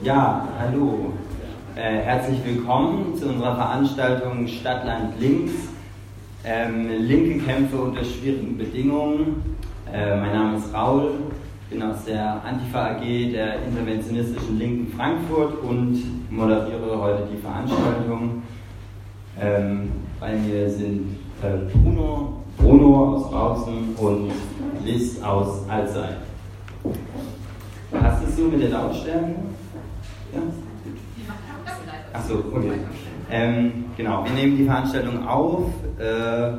Ja, hallo. Äh, herzlich willkommen zu unserer Veranstaltung Stadtland Links. Ähm, linke Kämpfe unter schwierigen Bedingungen. Äh, mein Name ist Raul, bin aus der Antifa AG der interventionistischen Linken Frankfurt und moderiere heute die Veranstaltung. Ähm, bei mir sind äh, Bruno, Bruno aus Bautzen und Liz aus Alzey. Passt es so mit der Lautstärke? Ja? Achso, okay. Ähm, genau, wir nehmen die Veranstaltung auf. Äh,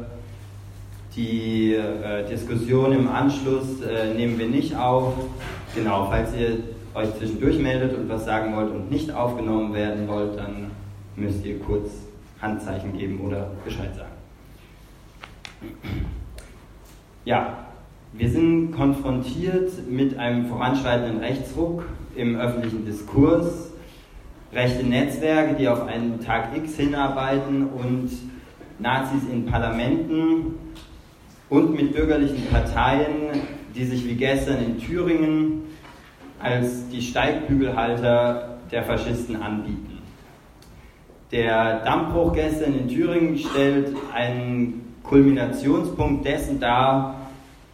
die äh, Diskussion im Anschluss äh, nehmen wir nicht auf. Genau, falls ihr euch zwischendurch meldet und was sagen wollt und nicht aufgenommen werden wollt, dann müsst ihr kurz Handzeichen geben oder Bescheid sagen. Ja, wir sind konfrontiert mit einem voranschreitenden Rechtsruck im öffentlichen Diskurs, rechte Netzwerke, die auf einen Tag X hinarbeiten und Nazis in Parlamenten und mit bürgerlichen Parteien, die sich wie gestern in Thüringen als die Steigbügelhalter der Faschisten anbieten. Der Dammbruch gestern in Thüringen stellt einen Kulminationspunkt dessen dar,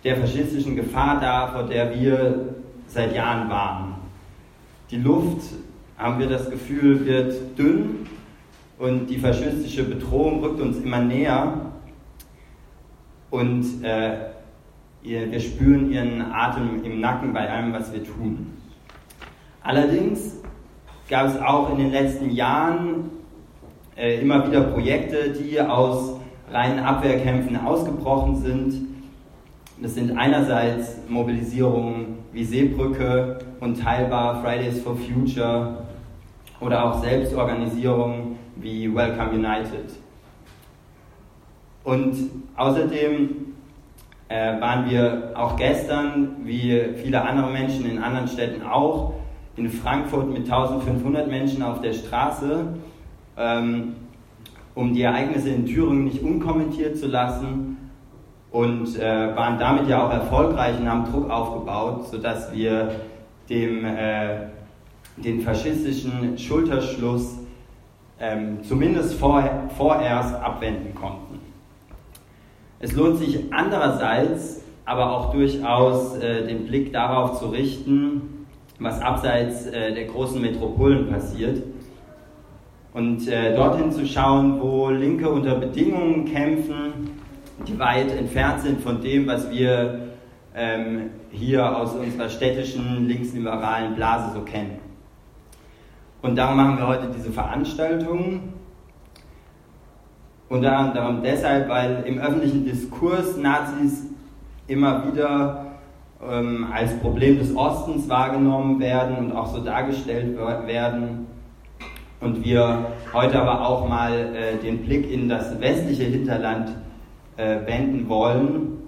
der faschistischen Gefahr dar, vor der wir seit Jahren waren. Die Luft, haben wir das Gefühl, wird dünn und die faschistische Bedrohung rückt uns immer näher und äh, wir spüren ihren Atem im Nacken bei allem, was wir tun. Allerdings gab es auch in den letzten Jahren äh, immer wieder Projekte, die aus reinen Abwehrkämpfen ausgebrochen sind das sind einerseits Mobilisierungen wie Seebrücke und teilbar Fridays for Future oder auch Selbstorganisierungen wie Welcome United. Und außerdem äh, waren wir auch gestern, wie viele andere Menschen in anderen Städten auch, in Frankfurt mit 1500 Menschen auf der Straße, ähm, um die Ereignisse in Thüringen nicht unkommentiert zu lassen und äh, waren damit ja auch erfolgreich und haben Druck aufgebaut, sodass wir dem, äh, den faschistischen Schulterschluss ähm, zumindest vor, vorerst abwenden konnten. Es lohnt sich andererseits aber auch durchaus äh, den Blick darauf zu richten, was abseits äh, der großen Metropolen passiert und äh, dorthin zu schauen, wo Linke unter Bedingungen kämpfen, die weit entfernt sind von dem, was wir ähm, hier aus unserer städtischen linksliberalen Blase so kennen. Und darum machen wir heute diese Veranstaltung. Unter anderem deshalb, weil im öffentlichen Diskurs Nazis immer wieder ähm, als Problem des Ostens wahrgenommen werden und auch so dargestellt werden. Und wir heute aber auch mal äh, den Blick in das westliche Hinterland äh, wenden wollen,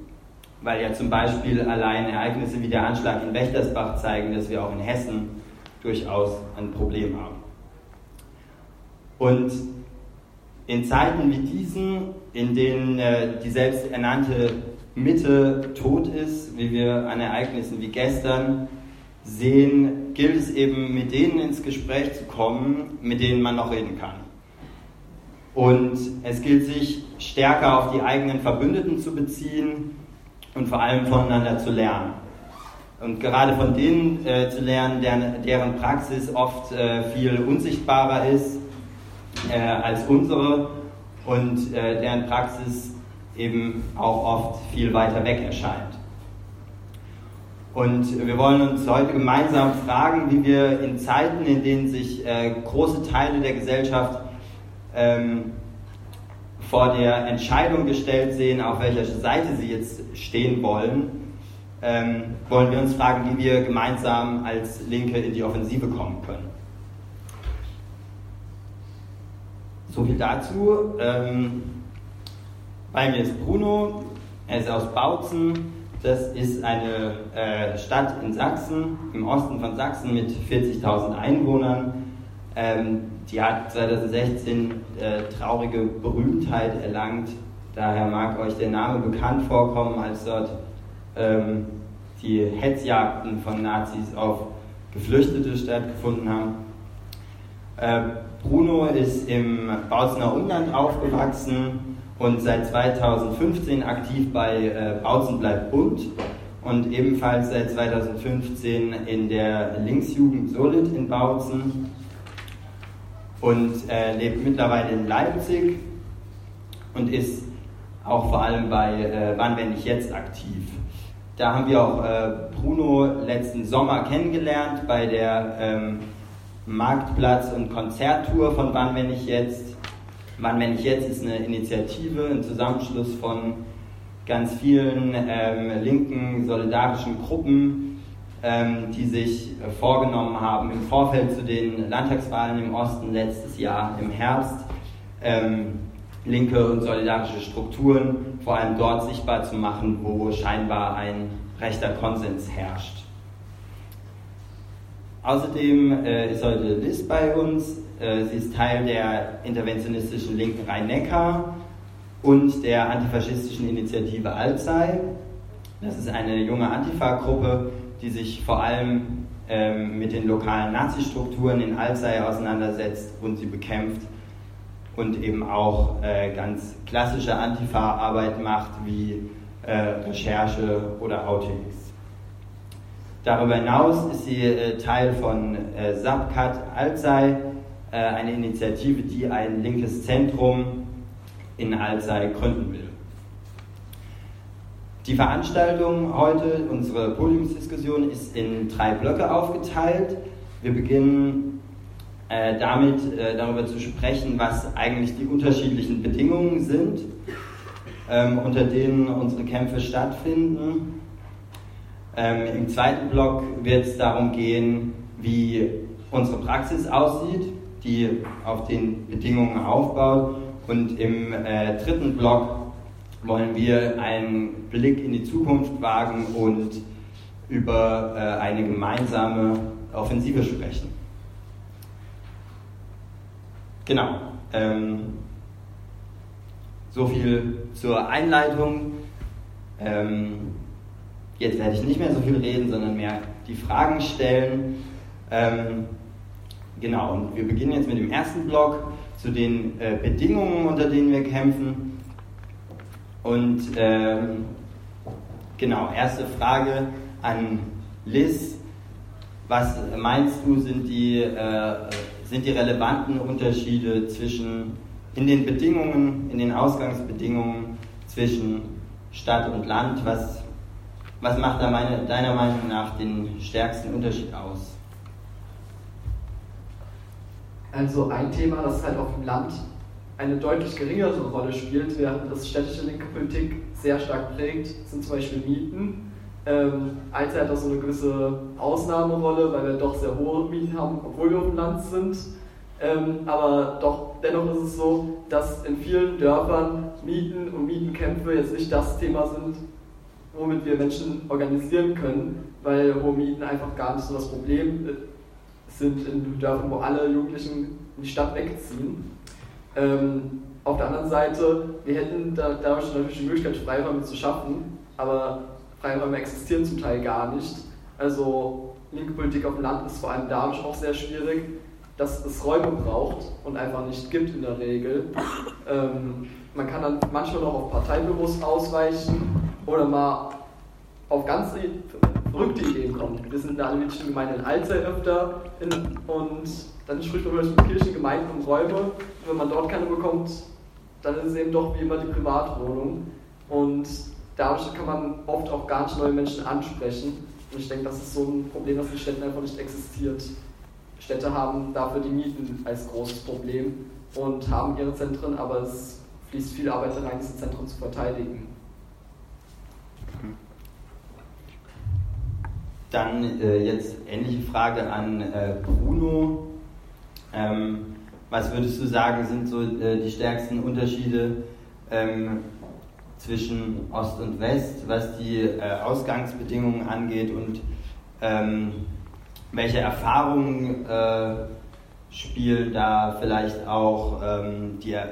weil ja zum Beispiel allein Ereignisse wie der Anschlag in Wächtersbach zeigen, dass wir auch in Hessen durchaus ein Problem haben. Und in Zeiten wie diesen, in denen äh, die selbsternannte Mitte tot ist, wie wir an Ereignissen wie gestern sehen, gilt es eben mit denen ins Gespräch zu kommen, mit denen man noch reden kann. Und es gilt sich stärker auf die eigenen Verbündeten zu beziehen und vor allem voneinander zu lernen. Und gerade von denen äh, zu lernen, deren, deren Praxis oft äh, viel unsichtbarer ist äh, als unsere und äh, deren Praxis eben auch oft viel weiter weg erscheint. Und wir wollen uns heute gemeinsam fragen, wie wir in Zeiten, in denen sich äh, große Teile der Gesellschaft ähm, vor der Entscheidung gestellt sehen, auf welcher Seite sie jetzt stehen wollen, ähm, wollen wir uns fragen, wie wir gemeinsam als Linke in die Offensive kommen können. So viel dazu. Ähm, bei mir ist Bruno, er ist aus Bautzen. Das ist eine äh, Stadt in Sachsen, im Osten von Sachsen mit 40.000 Einwohnern. Ähm, die hat 2016 äh, traurige Berühmtheit erlangt. Daher mag euch der Name bekannt vorkommen, als dort ähm, die Hetzjagden von Nazis auf Geflüchtete stattgefunden haben. Äh, Bruno ist im Bautzener Umland aufgewachsen und seit 2015 aktiv bei äh, Bautzen bleibt bunt und ebenfalls seit 2015 in der Linksjugend Solid in Bautzen und äh, lebt mittlerweile in Leipzig und ist auch vor allem bei äh, Wann wenn ich jetzt aktiv. Da haben wir auch äh, Bruno letzten Sommer kennengelernt bei der ähm, Marktplatz- und Konzerttour von Wann wenn ich jetzt. Wann wenn ich jetzt ist eine Initiative, ein Zusammenschluss von ganz vielen ähm, linken solidarischen Gruppen, die sich äh, vorgenommen haben, im Vorfeld zu den Landtagswahlen im Osten letztes Jahr im Herbst ähm, linke und solidarische Strukturen vor allem dort sichtbar zu machen, wo scheinbar ein rechter Konsens herrscht. Außerdem äh, ist heute Liz bei uns. Äh, sie ist Teil der interventionistischen Linken Rhein-Neckar und der antifaschistischen Initiative Alzey. Das ist eine junge Antifa-Gruppe, die sich vor allem ähm, mit den lokalen Nazi-Strukturen in Alzey auseinandersetzt und sie bekämpft und eben auch äh, ganz klassische Antifa-Arbeit macht wie äh, Recherche oder Outings. Darüber hinaus ist sie äh, Teil von äh, Subcat Alzey, äh, eine Initiative, die ein linkes Zentrum in Alzey gründen will. Die Veranstaltung heute, unsere Podiumsdiskussion, ist in drei Blöcke aufgeteilt. Wir beginnen äh, damit äh, darüber zu sprechen, was eigentlich die unterschiedlichen Bedingungen sind, ähm, unter denen unsere Kämpfe stattfinden. Ähm, Im zweiten Block wird es darum gehen, wie unsere Praxis aussieht, die auf den Bedingungen aufbaut. Und im äh, dritten Block wollen wir einen Blick in die Zukunft wagen und über äh, eine gemeinsame Offensive sprechen. Genau. Ähm, so viel zur Einleitung. Ähm, jetzt werde ich nicht mehr so viel reden, sondern mehr die Fragen stellen. Ähm, genau, und wir beginnen jetzt mit dem ersten Block zu den äh, Bedingungen, unter denen wir kämpfen. Und ähm, genau, erste Frage an Liz. Was meinst du, sind die äh, sind die relevanten Unterschiede zwischen, in den Bedingungen, in den Ausgangsbedingungen zwischen Stadt und Land? Was, was macht da meine, deiner Meinung nach den stärksten Unterschied aus? Also ein Thema, das halt auf dem Land eine deutlich geringere Rolle spielt, während das städtische linke Politik sehr stark prägt, sind zum Beispiel Mieten. Ähm, Alter hat auch so eine gewisse Ausnahmerolle, weil wir doch sehr hohe Mieten haben, obwohl wir auf dem Land sind. Ähm, aber doch, dennoch ist es so, dass in vielen Dörfern Mieten und Mietenkämpfe jetzt nicht das Thema sind, womit wir Menschen organisieren können, weil hohe Mieten einfach gar nicht so das Problem äh, sind in Dörfern, wo alle Jugendlichen in die Stadt wegziehen. Ähm, auf der anderen Seite, wir hätten da, dadurch natürlich die Möglichkeit, Freiräume zu schaffen, aber Freiräume existieren zum Teil gar nicht. Also linke Politik auf dem Land ist vor allem dadurch auch sehr schwierig, dass es Räume braucht und einfach nicht gibt in der Regel. Ähm, man kann dann manchmal noch auf Parteibüros ausweichen oder mal auf ganz verrückte Ideen kommen. Wir sind in der analytischen Gemeinde in Alzey öfter in, und dann spricht man mit Kirchen, Gemeinden um Räume. Und wenn man dort keine bekommt, dann ist es eben doch wie immer die Privatwohnung. Und dadurch kann man oft auch gar nicht neue Menschen ansprechen. Und ich denke, das ist so ein Problem, das in Städten einfach nicht existiert. Städte haben dafür die Mieten als großes Problem und haben ihre Zentren, aber es fließt viel Arbeit rein, diese Zentren zu verteidigen. Dann äh, jetzt ähnliche Frage an äh, Bruno. Ähm, was würdest du sagen, sind so äh, die stärksten Unterschiede ähm, zwischen Ost und West, was die äh, Ausgangsbedingungen angeht und ähm, welche Erfahrungen äh, spielen da vielleicht auch ähm, die, äh,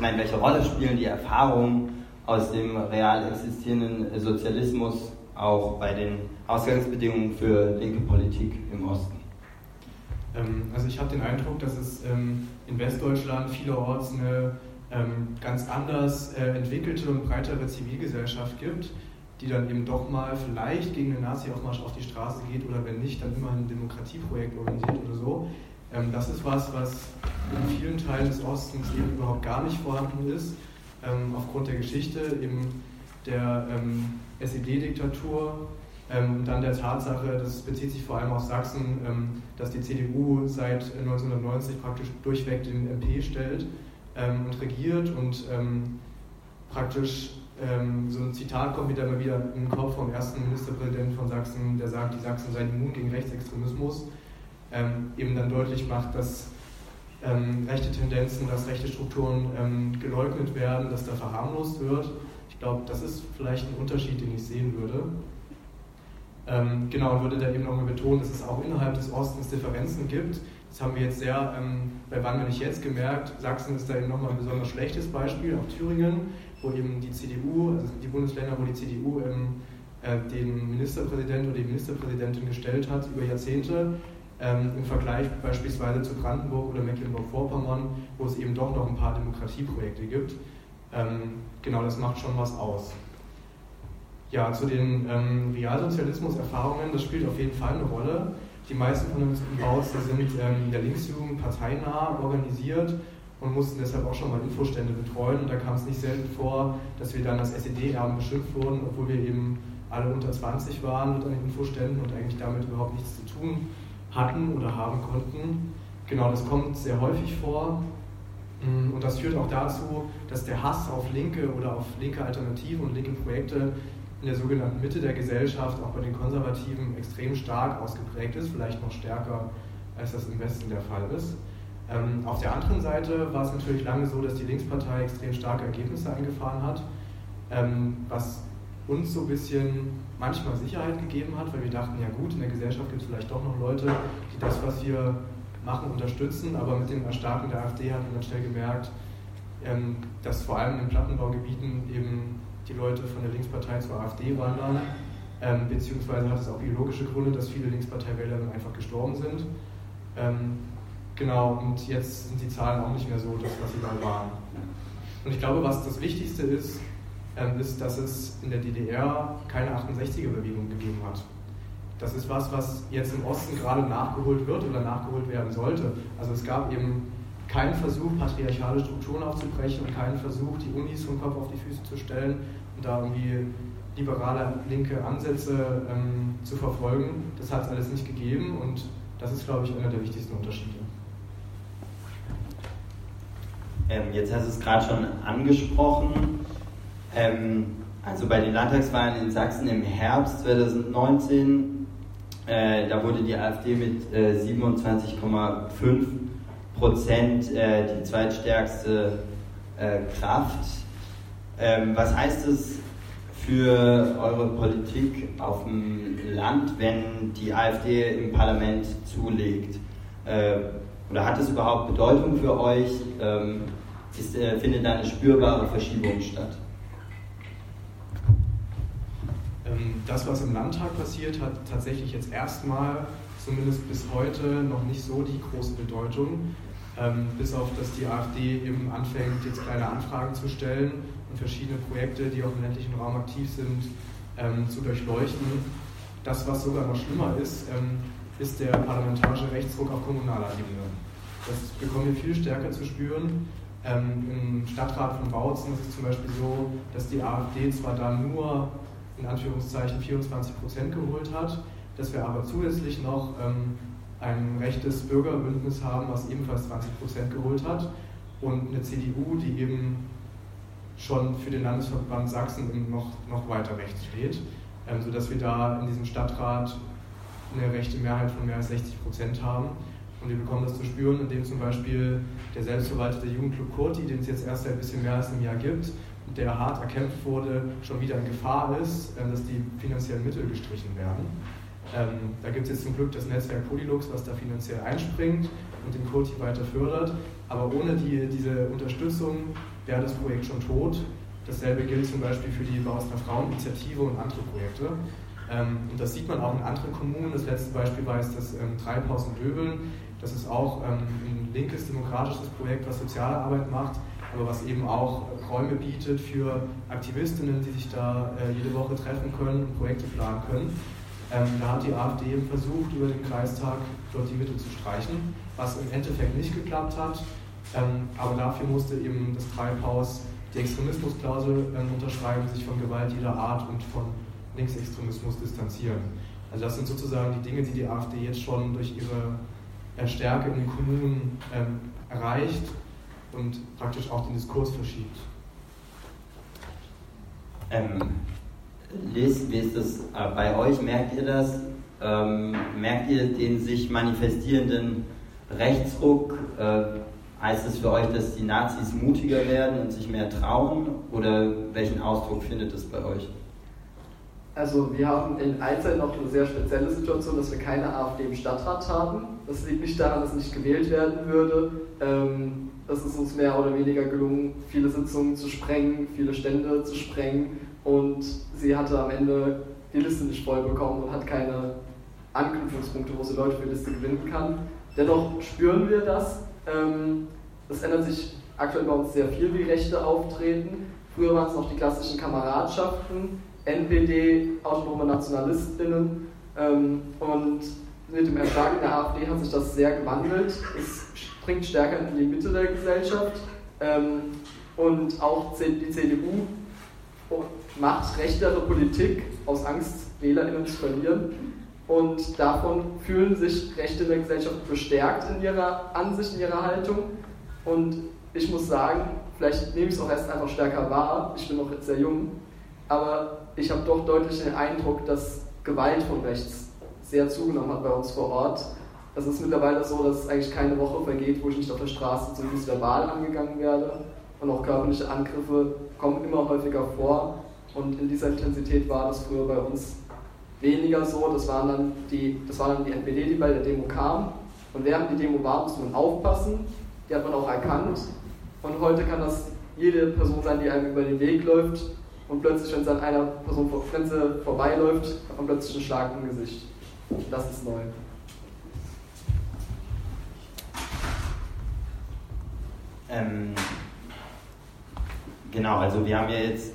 nein, welche Rolle spielen die Erfahrungen aus dem real existierenden Sozialismus auch bei den Ausgangsbedingungen für linke Politik im Osten? Ähm, also ich habe den Eindruck, dass es ähm, in Westdeutschland vielerorts eine ähm, ganz anders äh, entwickelte und breitere Zivilgesellschaft gibt, die dann eben doch mal vielleicht gegen den Nazi-Aufmarsch auf die Straße geht oder wenn nicht, dann immer ein Demokratieprojekt organisiert oder so. Das ist was, was in vielen Teilen des Ostens eben überhaupt gar nicht vorhanden ist, aufgrund der Geschichte eben der SED-Diktatur ähm, dann der Tatsache, das bezieht sich vor allem auf Sachsen, ähm, dass die CDU seit 1990 praktisch durchweg den MP stellt ähm, und regiert und praktisch so ein Zitat kommt wieder mal wieder im Kopf vom ersten Ministerpräsidenten von Sachsen, der sagt, die Sachsen seien immun gegen Rechtsextremismus, eben dann deutlich macht, dass rechte Tendenzen, dass rechte Strukturen geleugnet werden, dass da verharmlost wird. Ich glaube, das ist vielleicht ein Unterschied, den ich sehen würde. Ähm, genau, und würde da eben nochmal betonen, dass es auch innerhalb des Ostens Differenzen gibt. Das haben wir jetzt sehr ähm, bei Wann wenn ich jetzt gemerkt. Sachsen ist da eben nochmal ein besonders schlechtes Beispiel, auch Thüringen, wo eben die CDU, also die Bundesländer, wo die CDU ähm, äh, den Ministerpräsidenten oder die Ministerpräsidentin gestellt hat über Jahrzehnte. Ähm, Im Vergleich beispielsweise zu Brandenburg oder Mecklenburg-Vorpommern, wo es eben doch noch ein paar Demokratieprojekte gibt. Ähm, genau, das macht schon was aus. Ja, zu den ähm, Realsozialismus-Erfahrungen, das spielt auf jeden Fall eine Rolle. Die meisten von uns im Haus sind ähm, der Linksjugend parteinah organisiert und mussten deshalb auch schon mal Infostände betreuen. Und da kam es nicht selten vor, dass wir dann als SED-Erben beschimpft wurden, obwohl wir eben alle unter 20 waren mit an den Infoständen und eigentlich damit überhaupt nichts zu tun hatten oder haben konnten. Genau, das kommt sehr häufig vor. Mm, und das führt auch dazu, dass der Hass auf Linke oder auf linke Alternativen und linke Projekte in der sogenannten Mitte der Gesellschaft, auch bei den Konservativen, extrem stark ausgeprägt ist, vielleicht noch stärker, als das im Westen der Fall ist. Ähm, auf der anderen Seite war es natürlich lange so, dass die Linkspartei extrem starke Ergebnisse eingefahren hat, ähm, was uns so ein bisschen manchmal Sicherheit gegeben hat, weil wir dachten, ja gut, in der Gesellschaft gibt es vielleicht doch noch Leute, die das, was wir machen, unterstützen, aber mit dem Erstarken der AfD hat man dann schnell gemerkt, ähm, dass vor allem in Plattenbaugebieten eben die Leute von der Linkspartei zur AfD wandern, ähm, beziehungsweise hat es auch biologische Gründe, dass viele Linkspartei-Wähler dann einfach gestorben sind. Ähm, genau, und jetzt sind die Zahlen auch nicht mehr so, das, was sie mal waren. Und ich glaube, was das Wichtigste ist, ähm, ist, dass es in der DDR keine 68er-Bewegung gegeben hat. Das ist was, was jetzt im Osten gerade nachgeholt wird oder nachgeholt werden sollte. Also es gab eben keinen Versuch, patriarchale Strukturen aufzubrechen und keinen Versuch, die Unis vom Kopf auf die Füße zu stellen da irgendwie liberale linke Ansätze ähm, zu verfolgen. Das hat es alles nicht gegeben und das ist, glaube ich, einer der wichtigsten Unterschiede. Ähm, jetzt hast du es gerade schon angesprochen. Ähm, also bei den Landtagswahlen in Sachsen im Herbst 2019, äh, da wurde die AfD mit äh, 27,5 Prozent äh, die zweitstärkste äh, Kraft. Ähm, was heißt es für eure Politik auf dem Land, wenn die AfD im Parlament zulegt? Äh, oder hat es überhaupt Bedeutung für euch? Ähm, ist, äh, findet da eine spürbare Verschiebung statt? Ähm, das, was im Landtag passiert, hat tatsächlich jetzt erstmal, zumindest bis heute, noch nicht so die große Bedeutung. Ähm, bis auf, dass die AfD eben anfängt, jetzt kleine Anfragen zu stellen verschiedene Projekte, die auch im ländlichen Raum aktiv sind, ähm, zu durchleuchten. Das, was sogar noch schlimmer ist, ähm, ist der parlamentarische Rechtsdruck auf kommunaler Ebene. Das bekommen wir viel stärker zu spüren. Ähm, Im Stadtrat von Bautzen ist es zum Beispiel so, dass die AfD zwar da nur in Anführungszeichen 24 Prozent geholt hat, dass wir aber zusätzlich noch ähm, ein rechtes Bürgerbündnis haben, was ebenfalls 20 Prozent geholt hat und eine CDU, die eben schon für den Landesverband Sachsen noch, noch weiter rechts steht, ähm, sodass wir da in diesem Stadtrat eine rechte Mehrheit von mehr als 60 Prozent haben. Und wir bekommen das zu spüren, indem zum Beispiel der selbstverwaltete Jugendclub Kurti, den es jetzt erst ein bisschen mehr als ein Jahr gibt, der hart erkämpft wurde, schon wieder in Gefahr ist, ähm, dass die finanziellen Mittel gestrichen werden. Ähm, da gibt es jetzt zum Glück das Netzwerk Polylux, was da finanziell einspringt und den Kurti weiter fördert. Aber ohne die, diese Unterstützung wäre das Projekt schon tot. Dasselbe gilt zum Beispiel für die Bauster Fraueninitiative und andere Projekte. Ähm, und das sieht man auch in anderen Kommunen. Das letzte Beispiel war jetzt das ähm, Treibhaus in Döbeln. Das ist auch ähm, ein linkes demokratisches Projekt, was soziale Arbeit macht, aber was eben auch Räume bietet für Aktivistinnen, die sich da äh, jede Woche treffen können und Projekte planen können. Ähm, da hat die AfD versucht, über den Kreistag dort die Mittel zu streichen, was im Endeffekt nicht geklappt hat. Ähm, aber dafür musste eben das Treibhaus die Extremismusklausel ähm, unterschreiben, sich von Gewalt jeder Art und von Linksextremismus distanzieren. Also das sind sozusagen die Dinge, die die AfD jetzt schon durch ihre äh, Stärke in den Kommunen ähm, erreicht und praktisch auch den Diskurs verschiebt. Ähm, Liz, wie ist das äh, bei euch? Merkt ihr das? Ähm, merkt ihr den sich manifestierenden Rechtsruck? Äh, heißt es für euch, dass die Nazis mutiger werden und sich mehr trauen? Oder welchen Ausdruck findet es bei euch? Also wir haben in Alzey noch eine sehr spezielle Situation, dass wir keine AfD im Stadtrat haben. Das liegt nicht daran, dass nicht gewählt werden würde. Ähm, es ist uns mehr oder weniger gelungen, viele Sitzungen zu sprengen, viele Stände zu sprengen und sie hatte am Ende die Liste nicht voll bekommen und hat keine Anknüpfungspunkte, wo sie Leute für die Liste gewinnen kann. Dennoch spüren wir das. Ähm, es ändert sich aktuell bei uns sehr viel, wie Rechte auftreten. Früher waren es noch die klassischen Kameradschaften, NPD, autonome Nationalistinnen ähm, und mit dem Erstarken der AfD hat sich das sehr gewandelt. Es springt stärker in die Mitte der Gesellschaft ähm, und auch die CDU macht rechtere Politik aus Angst, WählerInnen zu verlieren. Und davon fühlen sich Rechte in der Gesellschaft bestärkt in ihrer Ansicht, in ihrer Haltung. Und ich muss sagen, vielleicht nehme ich es auch erst einfach stärker wahr. Ich bin noch jetzt sehr jung. Aber ich habe doch deutlich den Eindruck, dass Gewalt von rechts sehr zugenommen hat bei uns vor Ort. Es ist mittlerweile so, dass eigentlich keine Woche vergeht, wo ich nicht auf der Straße zumindest verbal angegangen werde. Und auch körperliche Angriffe kommen immer häufiger vor. Und in dieser Intensität war das früher bei uns weniger so. Das, waren dann die, das war dann die NPD, die bei der Demo kam. Und während die Demo war, musste man aufpassen. Die hat man auch erkannt. Und heute kann das jede Person sein, die einem über den Weg läuft. Und plötzlich, wenn es an einer Person vor Grenze vorbeiläuft, hat man plötzlich einen Schlag im Gesicht. Das ist neu. Ähm, genau, also wir haben ja jetzt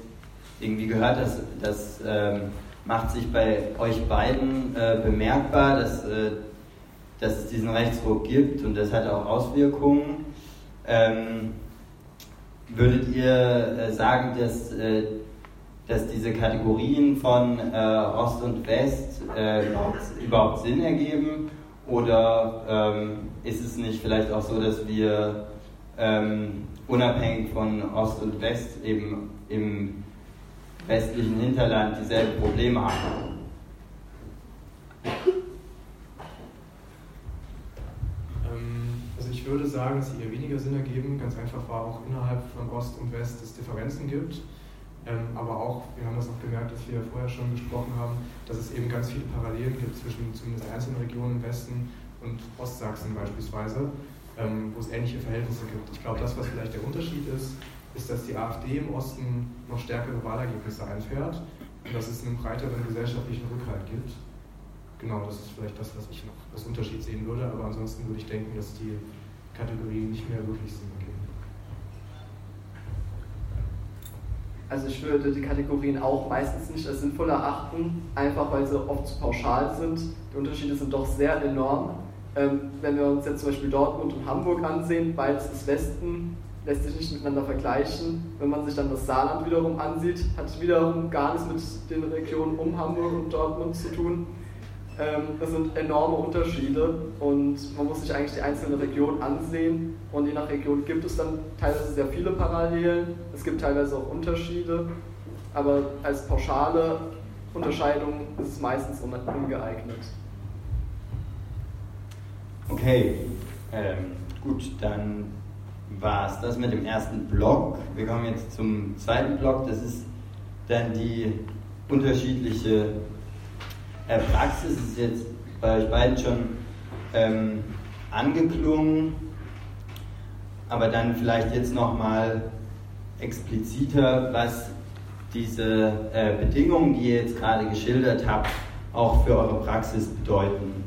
irgendwie gehört, dass das ähm, macht sich bei euch beiden äh, bemerkbar, dass, äh, dass es diesen Rechtsruck gibt und das hat auch Auswirkungen. Ähm, würdet ihr äh, sagen, dass, äh, dass diese Kategorien von äh, Ost und West äh, überhaupt Sinn ergeben? Oder ähm, ist es nicht vielleicht auch so, dass wir ähm, unabhängig von Ost und West eben im westlichen Hinterland dieselben Probleme haben. Ähm, also ich würde sagen, dass sie eher weniger Sinn ergeben, ganz einfach, weil auch innerhalb von Ost und West es Differenzen gibt. Ähm, aber auch, wir haben das auch gemerkt, dass wir vorher schon gesprochen haben, dass es eben ganz viele Parallelen gibt zwischen zumindest einzelnen Regionen im Westen und Ostsachsen beispielsweise, ähm, wo es ähnliche Verhältnisse gibt. Ich glaube, das, was vielleicht der Unterschied ist, ist, dass die AfD im Osten noch stärkere Wahlergebnisse einfährt und dass es einen breiteren gesellschaftlichen Rückhalt gibt. Genau, das ist vielleicht das, was ich noch als Unterschied sehen würde, aber ansonsten würde ich denken, dass die Kategorien nicht mehr wirklich Sinn ergeben. Also ich würde die Kategorien auch meistens nicht als sinnvoll erachten, einfach weil sie oft zu pauschal sind. Die Unterschiede sind doch sehr enorm. Ähm, wenn wir uns jetzt zum Beispiel Dortmund und Hamburg ansehen, beides ist Westen, lässt sich nicht miteinander vergleichen. Wenn man sich dann das Saarland wiederum ansieht, hat es wiederum gar nichts mit den Regionen um Hamburg und Dortmund zu tun. Ähm, das sind enorme Unterschiede und man muss sich eigentlich die einzelnen Regionen ansehen und je nach Region gibt es dann teilweise sehr viele Parallelen, es gibt teilweise auch Unterschiede, aber als pauschale Unterscheidung ist es meistens ungeeignet. Okay, ähm, gut, dann war es das mit dem ersten Block. Wir kommen jetzt zum zweiten Block. Das ist dann die unterschiedliche äh, Praxis. Das ist jetzt bei euch beiden schon ähm, angeklungen, aber dann vielleicht jetzt nochmal expliziter, was diese äh, Bedingungen, die ihr jetzt gerade geschildert habt, auch für eure Praxis bedeuten.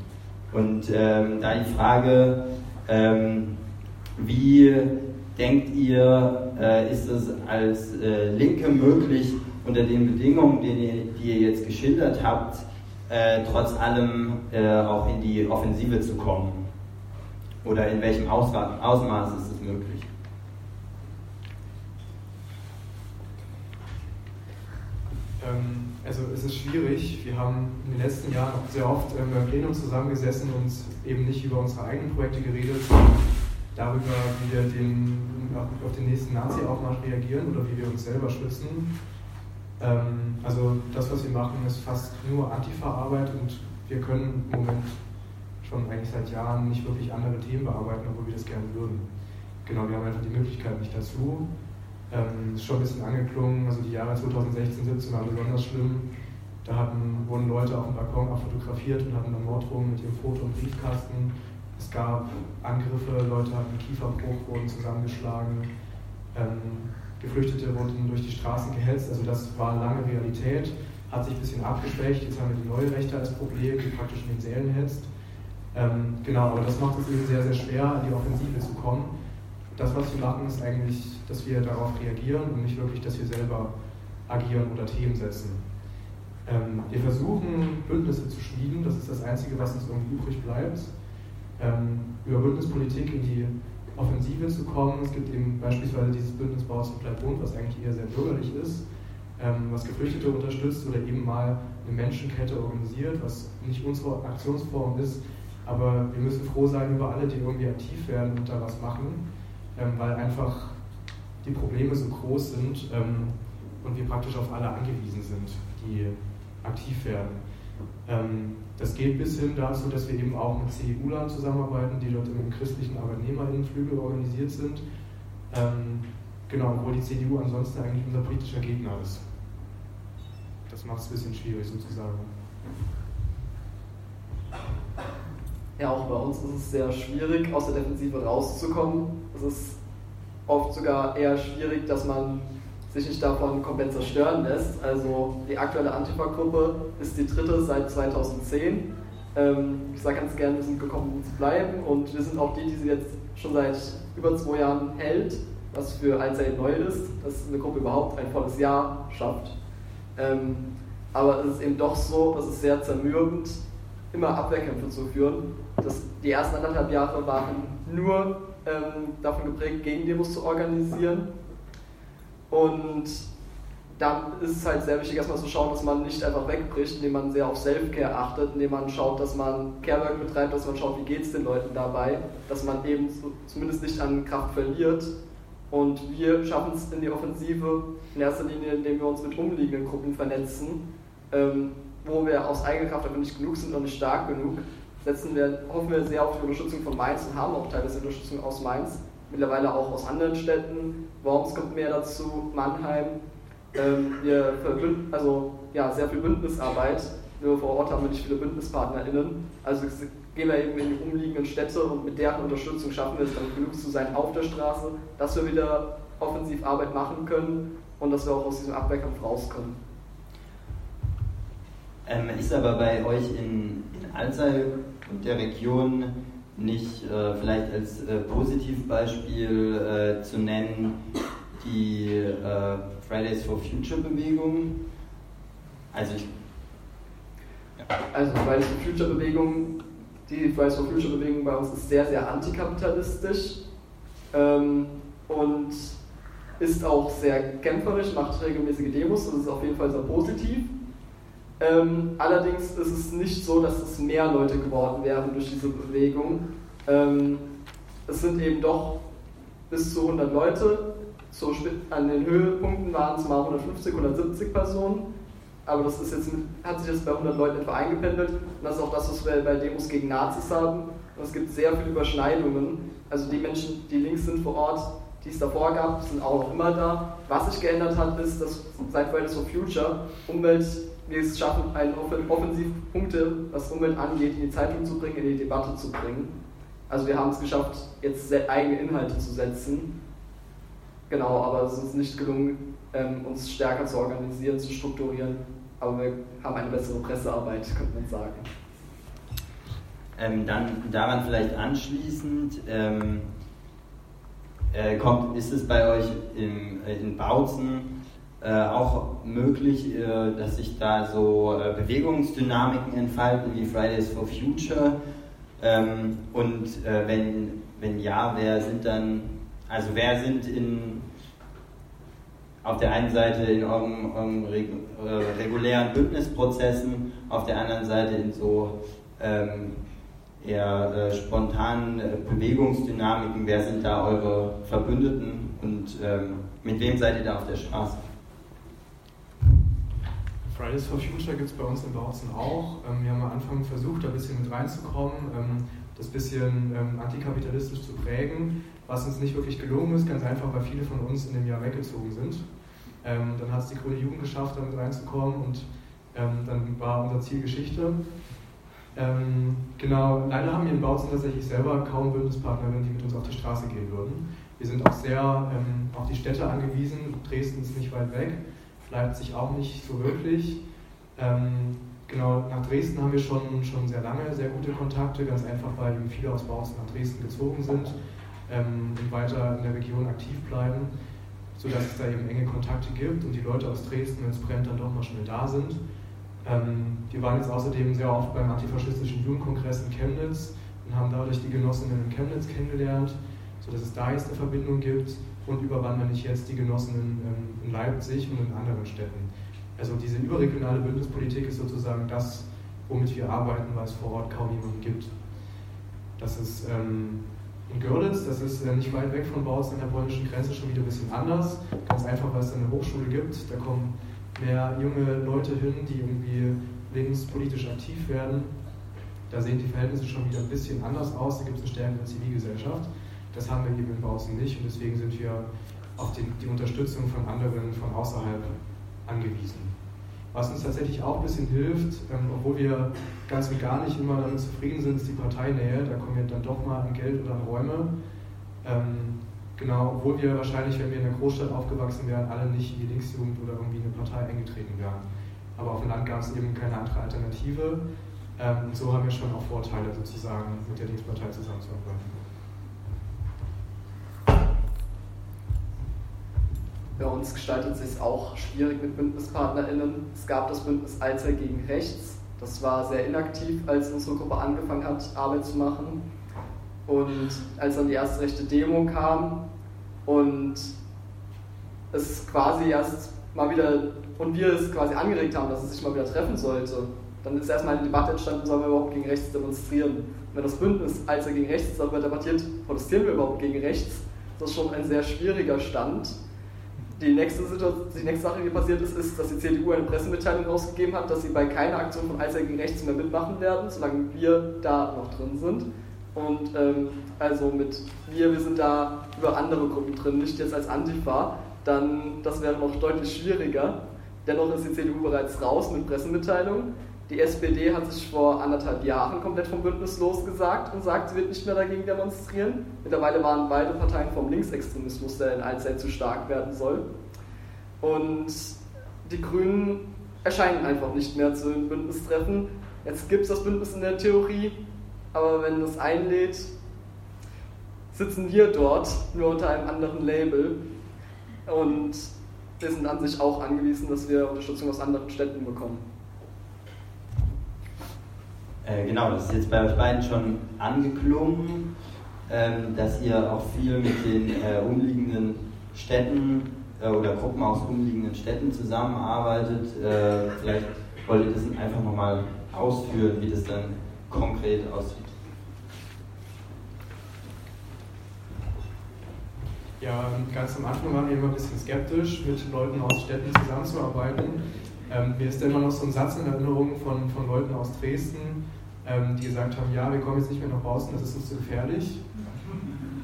Und ähm, da die Frage, ähm, wie denkt ihr, äh, ist es als äh, Linke möglich, unter den Bedingungen, die, die ihr jetzt geschildert habt, äh, trotz allem äh, auch in die Offensive zu kommen? Oder in welchem Ausmaß ist es möglich? Ähm, also es ist schwierig. Wir haben in den letzten Jahren auch sehr oft ähm, beim Plenum zusammengesessen und eben nicht über unsere eigenen Projekte geredet, sondern darüber, wie wir den, auf den nächsten Nazi-Aufmarsch reagieren oder wie wir uns selber schützen. Ähm, also das, was wir machen, ist fast nur Antifa-Arbeit und wir können im Moment schon eigentlich seit Jahren nicht wirklich andere Themen bearbeiten, obwohl wir das gerne würden. Genau, wir haben einfach die Möglichkeit nicht dazu. Ähm, ist schon ein bisschen angeklungen, also die Jahre 2016, 17 waren besonders schlimm. Da hatten, wurden Leute auf dem Balkon abfotografiert und hatten dann Morddrohungen mit ihrem Foto und Briefkasten. Es gab Angriffe, Leute hatten Kieferbruch, wurden zusammengeschlagen. Ähm, Geflüchtete wurden durch die Straßen gehetzt. Also das war lange Realität, hat sich ein bisschen abgeschwächt. Jetzt haben wir die neue Rechte als Problem, die praktisch in den Sälen hetzt. Ähm, genau, aber das macht es eben sehr, sehr schwer, an die Offensive zu kommen das, was wir machen, ist eigentlich, dass wir darauf reagieren und nicht wirklich, dass wir selber agieren oder Themen setzen. Ähm, wir versuchen, Bündnisse zu schmieden, das ist das Einzige, was uns irgendwie übrig bleibt. Ähm, über Bündnispolitik in die Offensive zu kommen. Es gibt eben beispielsweise dieses Bündnis Baus und Bleib Bund, was eigentlich eher sehr bürgerlich ist, ähm, was Geflüchtete unterstützt oder eben mal eine Menschenkette organisiert, was nicht unsere Aktionsform ist, aber wir müssen froh sein über alle, die irgendwie aktiv werden und da was machen weil einfach die Probleme so groß sind ähm, und wir praktisch auf alle angewiesen sind, die aktiv werden. Ähm, das geht bis hin dazu, dass wir eben auch mit CEU-Lern zusammenarbeiten, die dort im christlichen Arbeitnehmerinnenflügel organisiert sind. Ähm, genau, obwohl die CDU ansonsten eigentlich unser politischer Gegner ist. Das macht es ein bisschen schwierig sozusagen. Ja, auch bei uns ist es sehr schwierig, aus der Defensive rauszukommen. Es ist oft sogar eher schwierig, dass man sich nicht davon komplett zerstören lässt. Also die aktuelle Antifa-Gruppe ist die dritte seit 2010. Ähm, ich sage ganz gerne, wir sind gekommen, um zu bleiben und wir sind auch die, die sie jetzt schon seit über zwei Jahren hält, was für allzeit neu ist, dass eine Gruppe überhaupt ein volles Jahr schafft. Ähm, aber es ist eben doch so, es ist sehr zermürbend, immer Abwehrkämpfe zu führen. Das, die ersten anderthalb Jahre waren nur ähm, davon geprägt, Gegendemos zu organisieren. Und dann ist es halt sehr wichtig, erstmal zu schauen, dass man nicht einfach wegbricht, indem man sehr auf Self-Care achtet, indem man schaut, dass man Carework betreibt, dass man schaut, wie geht es den Leuten dabei, dass man eben zumindest nicht an Kraft verliert. Und wir schaffen es in die Offensive in erster Linie, indem wir uns mit umliegenden Gruppen vernetzen. Ähm, wo wir aus eigener Kraft aber nicht genug sind und nicht stark genug, setzen wir, hoffen wir sehr auf die Unterstützung von Mainz und haben auch teilweise Unterstützung aus Mainz, mittlerweile auch aus anderen Städten. Worms kommt mehr dazu, Mannheim. Ähm, wir verbünden, also ja, sehr viel Bündnisarbeit. Wir vor Ort haben wir nicht viele BündnispartnerInnen. Also gehen wir eben in die umliegenden Städte und mit deren Unterstützung schaffen wir es dann genug zu sein auf der Straße, dass wir wieder offensiv Arbeit machen können und dass wir auch aus diesem Abwehrkampf rauskommen. Ähm, ist aber bei euch in, in Alzey und der Region nicht äh, vielleicht als äh, Positivbeispiel äh, zu nennen die äh, Fridays for Future Bewegung? Also ich ja. Also Fridays for Future Bewegung, die Fridays for Future Bewegung bei uns ist sehr, sehr antikapitalistisch ähm, und ist auch sehr kämpferisch, macht regelmäßige Demos, das ist auf jeden Fall sehr positiv. Ähm, allerdings ist es nicht so, dass es mehr Leute geworden wären durch diese Bewegung. Ähm, es sind eben doch bis zu 100 Leute. So, an den Höhepunkten waren es mal 150, 170 Personen. Aber das ist jetzt, hat sich jetzt bei 100 Leuten etwa eingependelt. Und das ist auch das, was wir bei Demos gegen Nazis haben. Und es gibt sehr viele Überschneidungen. Also die Menschen, die links sind vor Ort, die es davor gab, sind auch noch immer da. Was sich geändert hat, ist, dass seit Fridays for Future Umwelt wir es schaffen, einen offensiv Punkte, was Umwelt angeht, in die Zeitung zu bringen, in die Debatte zu bringen. Also wir haben es geschafft, jetzt eigene Inhalte zu setzen. Genau, aber es ist uns nicht gelungen, ähm, uns stärker zu organisieren, zu strukturieren. Aber wir haben eine bessere Pressearbeit, könnte man sagen. Ähm, dann daran vielleicht anschließend, ähm, äh, kommt, ist es bei euch im, äh, in Bautzen äh, auch möglich, äh, dass sich da so äh, Bewegungsdynamiken entfalten wie Fridays for Future? Ähm, und äh, wenn, wenn ja, wer sind dann, also wer sind in, auf der einen Seite in eurem, eurem regulären Bündnisprozessen, auf der anderen Seite in so ähm, eher äh, spontanen äh, Bewegungsdynamiken? Wer sind da eure Verbündeten und ähm, mit wem seid ihr da auf der Straße? Fridays for Future gibt es bei uns in Bautzen auch. Ähm, wir haben am Anfang versucht, da ein bisschen mit reinzukommen, ähm, das bisschen ähm, antikapitalistisch zu prägen, was uns nicht wirklich gelungen ist, ganz einfach, weil viele von uns in dem Jahr weggezogen sind. Dann hat es die Grüne Jugend geschafft, da mit reinzukommen und dann war unser Ziel Geschichte. Genau, leider haben wir in Bautzen tatsächlich selber kaum Bündnispartnerinnen, die mit uns auf die Straße gehen würden. Wir sind auch sehr auf die Städte angewiesen. Dresden ist nicht weit weg, Leipzig auch nicht so wirklich. Ähm, genau, nach Dresden haben wir schon, schon sehr lange sehr gute Kontakte, ganz einfach, weil eben viele aus Bautzen nach Dresden gezogen sind ähm, und weiter in der Region aktiv bleiben, sodass es da eben enge Kontakte gibt und die Leute aus Dresden, wenn es brennt, dann doch mal schnell da sind. Ähm, wir waren jetzt außerdem sehr oft beim antifaschistischen Jugendkongress in Chemnitz und haben dadurch die Genossinnen in Chemnitz kennengelernt, sodass es da jetzt eine Verbindung gibt und überwandern nicht jetzt die Genossinnen ähm, in Leipzig und in anderen Städten. Also diese überregionale Bündnispolitik ist sozusagen das, womit wir arbeiten, weil es vor Ort kaum jemanden gibt. Das ist ähm, in Görlitz, das ist äh, nicht weit weg von Bautzen an der polnischen Grenze, schon wieder ein bisschen anders. Ganz einfach, weil es eine Hochschule gibt. Da kommen mehr junge Leute hin, die irgendwie linkspolitisch aktiv werden. Da sehen die Verhältnisse schon wieder ein bisschen anders aus. Da gibt es eine stärkere Zivilgesellschaft. Das haben wir eben in Bautzen nicht und deswegen sind wir auf die, die Unterstützung von anderen von außerhalb angewiesen. Was uns tatsächlich auch ein bisschen hilft, ähm, obwohl wir ganz und gar nicht immer damit zufrieden sind, ist die Parteinähe. Da kommen wir dann doch mal an Geld oder an Räume. Ähm, Genau, obwohl wir wahrscheinlich, wenn wir in der Großstadt aufgewachsen wären, alle nicht in die Linksjugend oder irgendwie eine Partei eingetreten wären. Aber auf dem Land gab es eben keine andere Alternative. Ähm, und so haben wir schon auch Vorteile, sozusagen mit der Linkspartei zusammenzuarbeiten. Bei uns gestaltet es sich auch schwierig mit BündnispartnerInnen. Es gab das Bündnis Alter gegen Rechts. Das war sehr inaktiv, als unsere Gruppe angefangen hat, Arbeit zu machen. Und als dann die erste rechte Demo kam und es quasi erst mal wieder, und wir es quasi angeregt haben, dass es sich mal wieder treffen sollte, dann ist erstmal eine Debatte entstanden, sollen wir überhaupt gegen rechts demonstrieren. Und wenn das Bündnis als er gegen rechts darüber debattiert, protestieren wir überhaupt gegen rechts. Das ist schon ein sehr schwieriger Stand. Die nächste, Situation, die nächste Sache, die passiert ist, ist, dass die CDU eine Pressemitteilung rausgegeben hat, dass sie bei keiner Aktion von Alzer gegen rechts mehr mitmachen werden, solange wir da noch drin sind. Und ähm, also mit wir, wir sind da über andere Gruppen drin, nicht jetzt als Antifa, dann das wäre noch deutlich schwieriger. Dennoch ist die CDU bereits raus mit Pressemitteilungen. Die SPD hat sich vor anderthalb Jahren komplett vom Bündnis losgesagt und sagt, sie wird nicht mehr dagegen demonstrieren. Mittlerweile waren beide Parteien vom Linksextremismus, der in Allzeit zu stark werden soll. Und die Grünen erscheinen einfach nicht mehr zu den Bündnistreffen. Jetzt gibt es das Bündnis in der Theorie, aber wenn es einlädt, sitzen wir dort, nur unter einem anderen Label. Und wir sind an sich auch angewiesen, dass wir Unterstützung aus anderen Städten bekommen. Äh, genau, das ist jetzt bei euch beiden schon angeklungen, ähm, dass ihr auch viel mit den äh, umliegenden Städten äh, oder Gruppen aus umliegenden Städten zusammenarbeitet. Äh, vielleicht wollt ihr das einfach nochmal ausführen, wie das dann konkret aussieht. Ja, ganz am Anfang waren wir immer ein bisschen skeptisch, mit Leuten aus Städten zusammenzuarbeiten. Ähm, mir ist da immer noch so ein Satz in Erinnerung von, von Leuten aus Dresden, ähm, die gesagt haben, ja, wir kommen jetzt nicht mehr nach draußen, das ist uns zu gefährlich.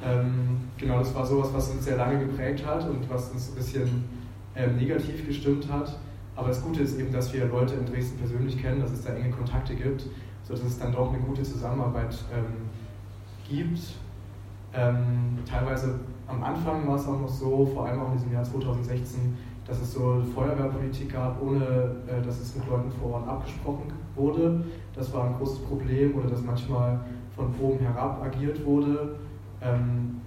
Ähm, genau, das war sowas, was uns sehr lange geprägt hat und was uns ein bisschen ähm, negativ gestimmt hat. Aber das Gute ist eben, dass wir Leute in Dresden persönlich kennen, dass es da enge Kontakte gibt, sodass es dann doch eine gute Zusammenarbeit ähm, gibt Ähm, teilweise am Anfang war es auch noch so, vor allem auch in diesem Jahr 2016, dass es so Feuerwehrpolitik gab, ohne äh, dass es mit Leuten vor Ort abgesprochen wurde. Das war ein großes Problem oder dass manchmal von oben herab agiert wurde ähm,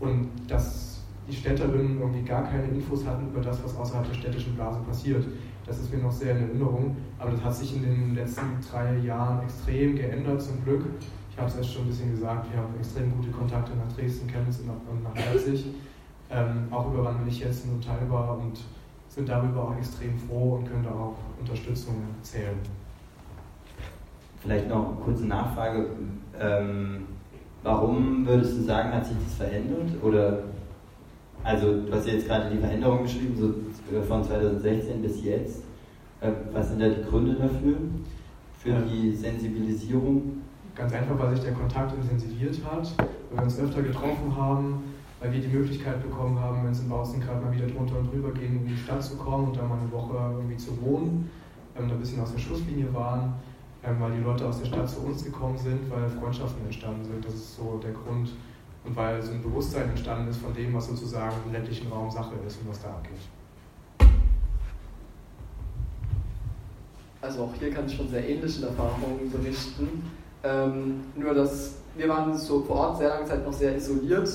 und dass die Städterinnen irgendwie gar keine Infos hatten über das, was außerhalb der städtischen Blase passiert. Das ist mir noch sehr in Erinnerung, aber das hat sich in den letzten drei Jahren extrem geändert, zum Glück. Ich habe es erst schon ein bisschen gesagt, wir haben extrem gute Kontakte nach Dresden, Chemnitz und nach Leipzig, ähm, auch über Wandelich-Hessen und Teilbar und sind darüber auch extrem froh und können da auch Unterstützung zählen. Vielleicht noch eine kurze Nachfrage. Ähm, warum würdest du sagen, hat sich das verändert? Oder, also, du hast jetzt gerade die Veränderung beschrieben, so von 2016 bis jetzt. Äh, was sind da die Gründe dafür? Für ja. die Sensibilisierung? Ganz einfach, weil sich der Kontakt intensiviert hat, weil wir uns öfter getroffen haben, weil wir die Möglichkeit bekommen haben, wenn es in Bautzen gerade mal wieder drunter und drüber ging, in die Stadt zu kommen und da mal eine Woche irgendwie zu wohnen, ähm, da ein bisschen aus der Schusslinie waren, ähm, weil die Leute aus der Stadt zu uns gekommen sind, weil Freundschaften entstanden sind. Das ist so der Grund und weil so ein Bewusstsein entstanden ist von dem, was sozusagen im ländlichen Raum Sache ist und was da abgeht. Also auch hier kann ich von sehr ähnlichen Erfahrungen berichten. Ähm, nur dass wir waren so vor Ort sehr lange Zeit noch sehr isoliert.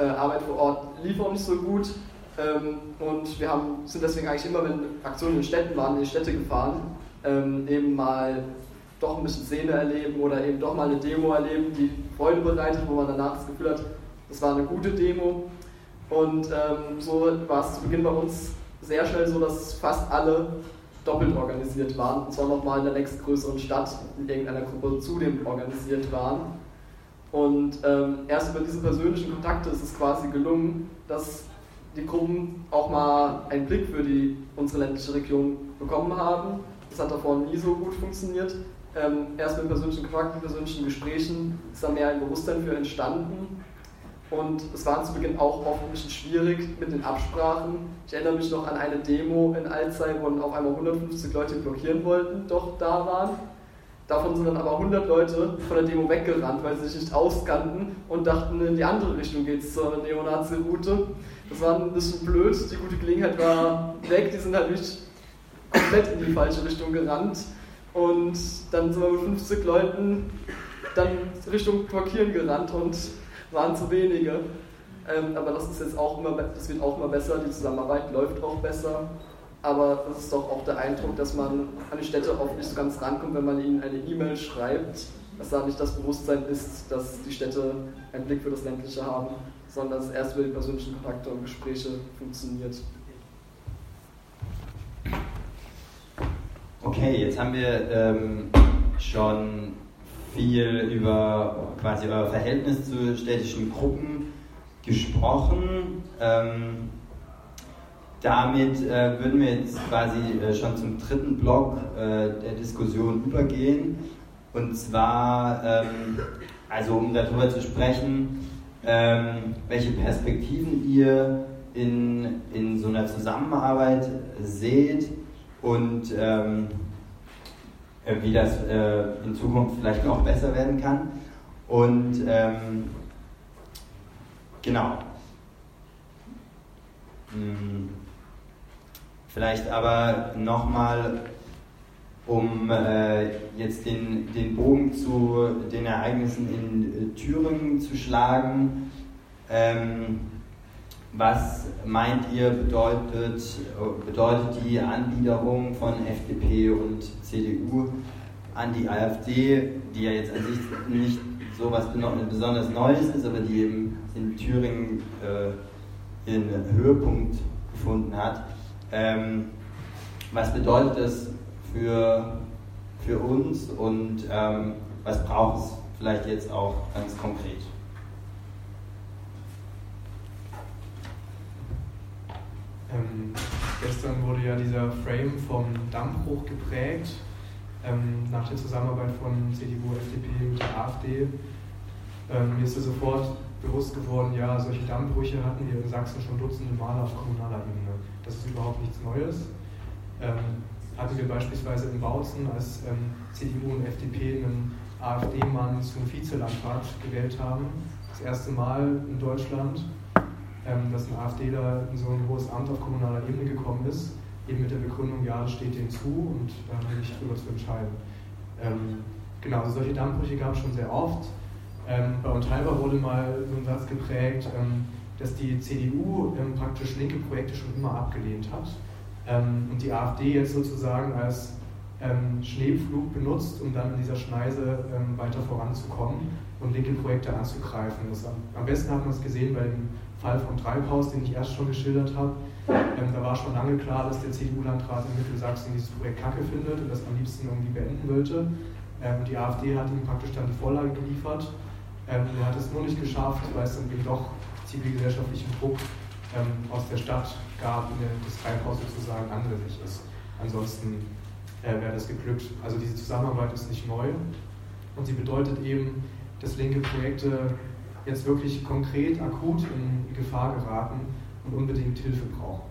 Äh, Arbeit vor Ort lief auch nicht so gut. Ähm, und wir haben, sind deswegen eigentlich immer, wenn Aktionen in Städten waren, in die Städte gefahren, ähm, eben mal doch ein bisschen Szene erleben oder eben doch mal eine Demo erleben, die Freude bereitet, wo man danach das Gefühl hat, das war eine gute Demo. Und ähm, so war es zu Beginn bei uns sehr schnell so, dass fast alle doppelt organisiert waren, und zwar nochmal in der nächstgrößeren Stadt in irgendeiner Gruppe zudem organisiert waren. Und ähm, erst über diese persönlichen Kontakte ist es quasi gelungen, dass die Gruppen auch mal einen Blick für die, unsere ländliche Region bekommen haben. Das hat davor nie so gut funktioniert. Ähm, erst mit persönlichen Kontakten, persönlichen Gesprächen ist da mehr ein Bewusstsein für entstanden. Und es war zu Beginn auch oft ein bisschen schwierig mit den Absprachen. Ich erinnere mich noch an eine Demo in Alzey, wo auf einmal 150 Leute blockieren wollten, doch da waren. Davon sind dann aber 100 Leute von der Demo weggerannt, weil sie sich nicht auskannten und dachten, in die andere Richtung geht es zur Neonazi-Route. Das war ein bisschen blöd, die gute Gelegenheit war weg, die sind halt nicht komplett in die falsche Richtung gerannt. Und dann sind wir mit 50 Leuten dann Richtung Blockieren gerannt und waren zu wenige. Ähm, aber das ist jetzt auch immer, das wird auch immer besser, die Zusammenarbeit läuft auch besser. Aber das ist doch auch der Eindruck, dass man an die Städte oft nicht so ganz rankommt, wenn man ihnen eine E-Mail schreibt, dass da nicht das Bewusstsein ist, dass die Städte einen Blick für das Ländliche haben, sondern dass es erst über die persönlichen Kontakte und Gespräche funktioniert. Okay, jetzt haben wir ähm, schon viel über quasi euer Verhältnis zu städtischen Gruppen gesprochen. Ähm, damit äh, würden wir jetzt quasi äh, schon zum dritten Block äh, der Diskussion übergehen. Und zwar, ähm, also um darüber zu sprechen, ähm, welche Perspektiven ihr in, in so einer Zusammenarbeit seht und ähm, äh, wie das äh, in Zukunft vielleicht noch besser werden kann. Und ähm, genau. Hm. Vielleicht aber nochmal, um äh, jetzt den, den Bogen zu den Ereignissen in äh, Thüringen zu schlagen. Ähm, was meint ihr bedeutet, bedeutet die Anbiederung von FDP und CDU an die AfD, die ja jetzt an sich nicht so was besonders Neues ist, aber die eben in Thüringen äh, ihren Höhepunkt gefunden hat. Ähm, was bedeutet das für, für uns und ähm, was braucht es vielleicht jetzt auch ganz konkret? Ähm, gestern wurde ja dieser Frame vom Dammbruch geprägt, ähm, nach der Zusammenarbeit von CDU, FDP mit der AfD. Ähm, mir ist ja sofort bewusst geworden, ja, solche Dammbrüche hatten wir in Sachsen schon dutzende Male auf kommunaler Ebene. Das ist überhaupt nichts Neues. Ähm, hatten wir beispielsweise in Bautzen, als ähm, CDU und FDP einen AfD-Mann zum Vizelandrat gewählt haben. Das erste Mal in Deutschland, ähm, dass ein AfDler in so ein hohes Amt auf kommunaler Ebene gekommen ist, eben mit der Begründung, ja, das steht denen zu und da haben wir nicht drüber zu entscheiden. Ähm, genau, also solche Dammbrüche gab es schon sehr oft. Ähm, bei Unteilbar wurde mal so ein Satz geprägt, ähm, dass die CDU ähm, praktisch linke Projekte schon immer abgelehnt hat ähm, und die AfD jetzt sozusagen als ähm, Schneepflug benutzt, um dann in dieser Schneise ähm, weiter voranzukommen und linke Projekte anzugreifen. Das, am besten hat man es gesehen bei dem Fall von Treibhaus, den ich erst schon geschildert habe. Ähm, da war schon lange klar, dass der CDU-Landrat in Mittelsachsen dieses Projekt Kacke findet und das am liebsten irgendwie beenden wollte. Ähm, die AfD hat ihm praktisch dann die Vorlage geliefert. Er hat es nur nicht geschafft, weil es dann eben doch zivilgesellschaftlichen Druck ähm, aus der Stadt gab, in der das Treibhaus sozusagen ansässig ist. Ansonsten äh, wäre das geglückt. Also diese Zusammenarbeit ist nicht neu und sie bedeutet eben, dass linke Projekte jetzt wirklich konkret, akut in Gefahr geraten und unbedingt Hilfe brauchen.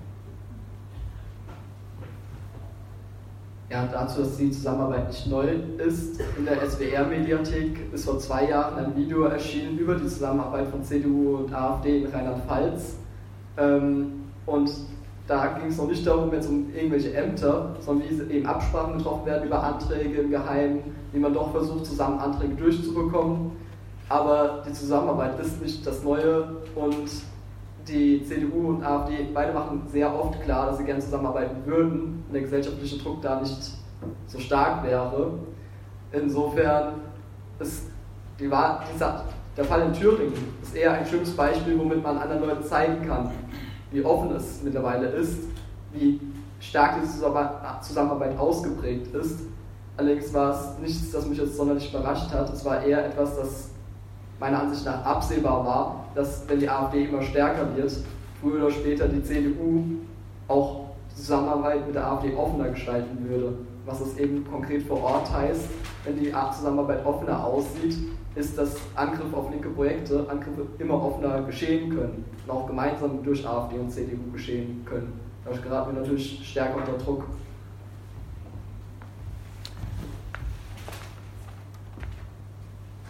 Ja, dazu, dass die Zusammenarbeit nicht neu ist. In der SWR-Mediathek ist vor zwei Jahren ein Video erschienen über die Zusammenarbeit von CDU und AfD in Rheinland-Pfalz. Ähm, und da ging es noch nicht darum, jetzt um irgendwelche Ämter, sondern wie eben Absprachen getroffen werden über Anträge im Geheimen, wie man doch versucht, zusammen Anträge durchzubekommen. Aber die Zusammenarbeit ist nicht das Neue und die CDU und AfD beide machen sehr oft klar, dass sie gerne zusammenarbeiten würden, wenn der gesellschaftliche Druck da nicht so stark wäre. Insofern ist die, dieser, der Fall in Thüringen ist eher ein schönes Beispiel, womit man anderen Leuten zeigen kann, wie offen es mittlerweile ist, wie stark diese Zusammenarbeit ausgeprägt ist. Allerdings war es nichts, das mich jetzt sonderlich überrascht hat. Es war eher etwas, das meiner Ansicht nach absehbar war, dass wenn die AfD immer stärker wird, früher oder später die CDU auch die Zusammenarbeit mit der AfD offener gestalten würde. Was das eben konkret vor Ort heißt, wenn die Zusammenarbeit offener aussieht, ist, dass Angriffe auf linke Projekte, Angriffe immer offener geschehen können und auch gemeinsam durch AfD und CDU geschehen können. Da geraten wir natürlich stärker unter Druck.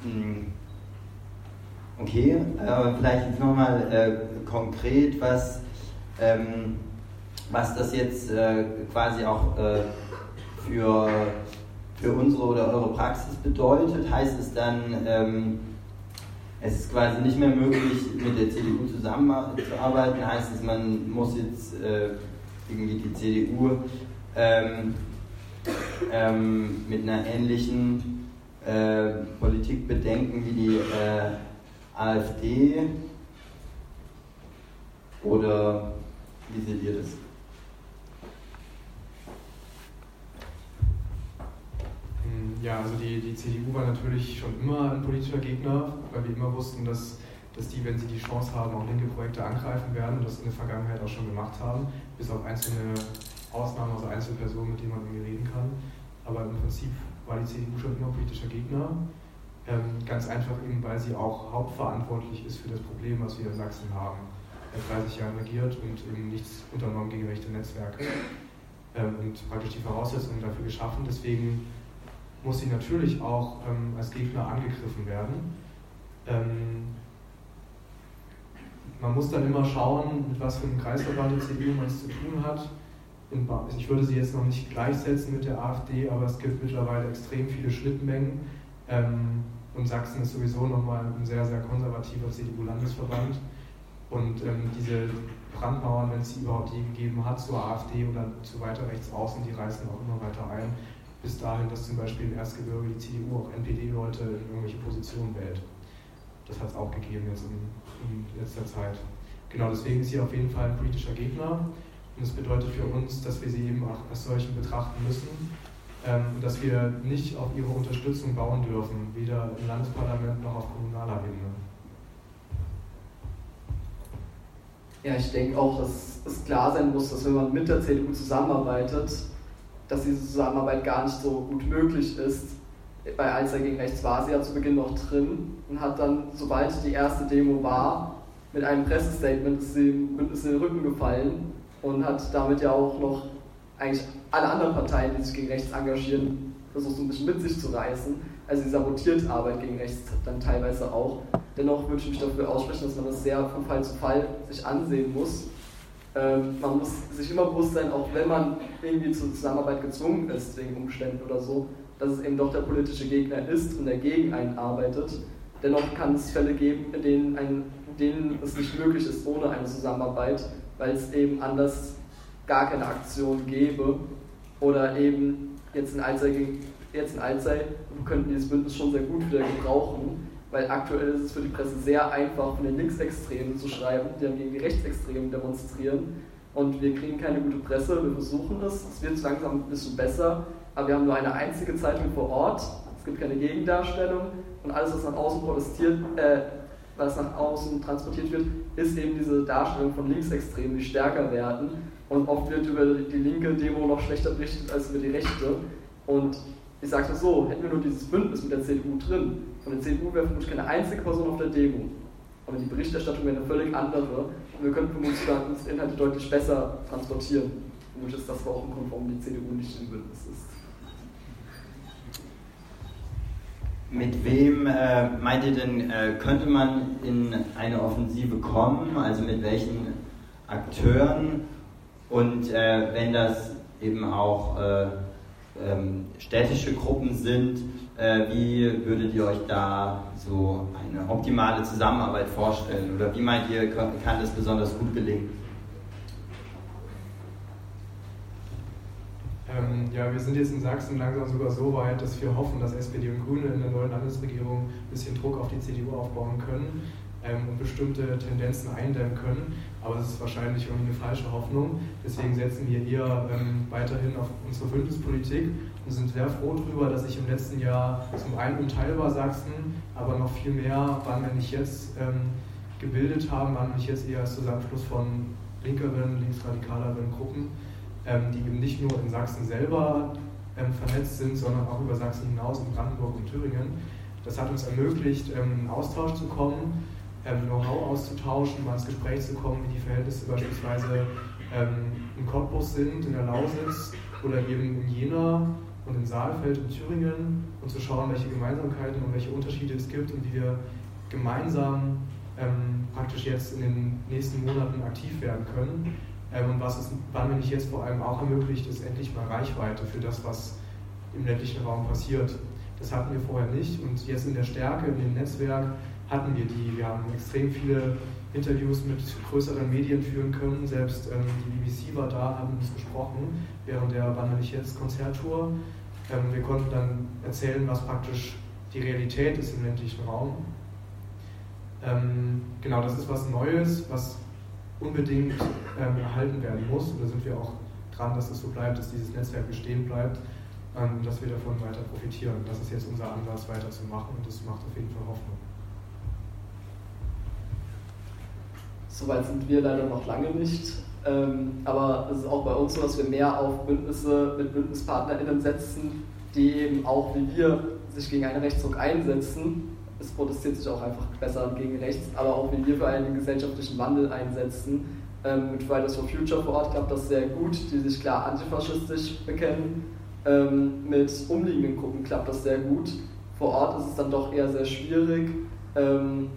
Hm. Okay, äh, vielleicht jetzt nochmal äh, konkret, was, ähm, was das jetzt äh, quasi auch äh, für für unsere oder eure Praxis bedeutet, heißt es dann, ähm, es ist quasi nicht mehr möglich, mit der CDU zusammenzuarbeiten, heißt es, man muss jetzt äh, irgendwie die CDU ähm, ähm, mit einer ähnlichen äh, Politik bedenken wie die AfD oder wie seht ihr das? Ja, also die, die CDU war natürlich schon immer ein politischer Gegner, weil wir immer wussten, dass, dass die, wenn sie die Chance haben, auch linke Projekte angreifen werden und das in der Vergangenheit auch schon gemacht haben, bis auf einzelne Ausnahmen, also Einzelpersonen, mit denen man irgendwie reden kann. Aber im Prinzip war die CDU schon immer politischer Gegner. Ähm, ganz einfach eben, weil sie auch hauptverantwortlich ist für das Problem, was wir in Sachsen haben. Er 30 Jahre regiert und eben nichts unternommen gegen rechte Netzwerke. Ähm, und praktisch die Voraussetzungen dafür geschaffen. Deswegen muss sie natürlich auch ähm, als Gegner angegriffen werden. Man muss dann immer schauen, mit was für einem Kreisverband der CDU man es zu tun hat. Ich würde sie jetzt noch nicht gleichsetzen mit der AfD, aber es gibt mittlerweile extrem viele Schnittmengen. Ähm, und Sachsen ist sowieso nochmal ein sehr, sehr konservativer CDU-Landesverband. Und ähm, diese Brandmauern, wenn es sie überhaupt je gegeben hat, zur AfD oder zu weiter rechts außen, die reißen auch immer weiter ein bis dahin, dass zum Beispiel im Erzgebirge die CDU auch NPD-Leute in irgendwelche Positionen wählt. Das hat es auch gegeben jetzt in, in, letzter Zeit. Genau, deswegen ist sie auf jeden Fall ein politischer Gegner. Und das bedeutet für uns, dass wir sie eben auch als solchen betrachten müssen ähm, dass wir nicht auf ihre Unterstützung bauen dürfen, weder im Landesparlament noch auf kommunaler Ebene. Ja, ich denke auch, dass es klar sein muss, dass wenn man mit der CDU zusammenarbeitet, dass diese Zusammenarbeit gar nicht so gut möglich ist. Bei Alster gegen Rechts war sie ja zu Beginn noch drin und hat dann, sobald die erste Demo war, mit einem Pressestatement ist sie Bündnis in den Rücken gefallen und hat damit ja auch noch eigentlich alle anderen Parteien, die sich gegen rechts engagieren, versucht so ein bisschen mit sich zu reißen. Also sie sabotiert Arbeit gegen rechts dann teilweise auch. Dennoch würde ich mich dafür aussprechen, dass man das sehr von Fall zu Fall sich ansehen muss. Ähm, man muss sich immer bewusst sein, auch wenn man irgendwie zur Zusammenarbeit gezwungen ist, wegen Umständen oder so, dass es eben doch der politische Gegner ist und der gegen einen arbeitet. Dennoch kann es Fälle geben, in denen, ein, in denen es nicht möglich ist ohne eine Zusammenarbeit, weil es eben anders gar keine Aktion gäbe oder eben jetzt in Alzey, jetzt in Alzey könnten dieses Bündnis schon sehr gut wieder gebrauchen, weil aktuell ist es für die Presse sehr einfach, von den Linksextremen zu schreiben, die dann gegen die Rechtsextremen demonstrieren. Und wir kriegen keine gute Presse, wir versuchen es, es wird langsam ein bisschen besser, aber wir haben nur eine einzige Zeitung vor Ort, es gibt keine Gegendarstellung und alles, was nach außen protestiert, äh, was nach außen transportiert wird, ist eben diese Darstellung von Linksextremen, die stärker werden. Und oft wird über die linke Demo noch schlechter berichtet als über die rechte. Und ich sage das so, hätten wir nur dieses Bündnis mit der CDU drin, von der CDU wäre vermutlich keine einzige Person auf der Demo. Aber die Berichterstattung wäre eine völlig andere und wir könnten vermutlich unsere Inhalte deutlich besser transportieren. Vermutlich ist das auch ein Grund, die CDU nicht im Bündnis ist. Mit wem äh, meint ihr denn, äh, könnte man in eine Offensive kommen? Also mit welchen Akteuren? Und äh, wenn das eben auch äh, ähm, städtische Gruppen sind, äh, wie würdet ihr euch da so eine optimale Zusammenarbeit vorstellen? Oder wie meint ihr, kann das besonders gut gelingen? Ähm, ja, wir sind jetzt in Sachsen langsam sogar so weit, dass wir hoffen, dass SPD und Grüne in der neuen Landesregierung ein bisschen Druck auf die CDU aufbauen können ähm, und bestimmte Tendenzen eindämmen können. Aber es ist wahrscheinlich irgendwie eine falsche Hoffnung. Deswegen setzen wir eher ähm, weiterhin auf unsere Bündnispolitik und sind sehr froh darüber, dass sich im letzten Jahr zum einen unteilbar Sachsen, aber noch viel mehr, wann wir nicht jetzt ähm, gebildet haben, wann nicht jetzt eher als Zusammenschluss von linkeren, linksradikaleren Gruppen ähm, die eben nicht nur in Sachsen selber ähm, vernetzt sind, sondern auch über Sachsen hinaus in Brandenburg und Thüringen. Das hat uns ermöglicht, ähm, in Austausch zu kommen, Know-how auszutauschen, mal ins Gespräch zu kommen, wie die Verhältnisse beispielsweise in Cottbus sind, in der Lausitz oder eben in Jena und in Saalfeld in Thüringen und zu schauen, welche Gemeinsamkeiten und welche Unterschiede es gibt und wie wir gemeinsam ähm, praktisch jetzt in den nächsten Monaten aktiv werden können. Ähm, und was es nicht jetzt vor allem auch ermöglicht, ist endlich mal Reichweite für das, was im ländlichen Raum passiert. Das hatten wir vorher nicht und jetzt in der Stärke, in dem Netzwerk hatten wir die. Wir haben extrem viele Interviews mit größeren Medien führen können. Selbst ähm, die BBC war da, haben uns gesprochen während der Wann nicht jetzt Konzerttour. Ähm, wir konnten dann erzählen, was praktisch die Realität ist im ländlichen Raum. Ähm, genau, das ist was Neues, was unbedingt ähm, erhalten werden muss. Und da sind wir auch dran, dass es so bleibt, dass dieses Netzwerk bestehen bleibt ähm, dass wir davon weiter profitieren. Das ist jetzt unser Anlass, weiterzumachen und das macht auf jeden Fall Hoffnung. Soweit sind wir leider noch lange nicht. Ähm, aber es ist auch bei uns so, dass wir mehr auf Bündnisse mit BündnispartnerInnen setzen, die eben auch wie wir sich gegen einen Rechtsruck einsetzen es protestiert sich auch einfach besser gegen rechts, aber auch wenn wir für einen gesellschaftlichen Wandel einsetzen. Ähm, mit Fridays for Future vor Ort klappt das sehr gut, die sich klar antifaschistisch bekennen. Ähm, mit umliegenden Gruppen klappt das sehr gut. Vor Ort ist es dann doch eher sehr schwierig. Ähm,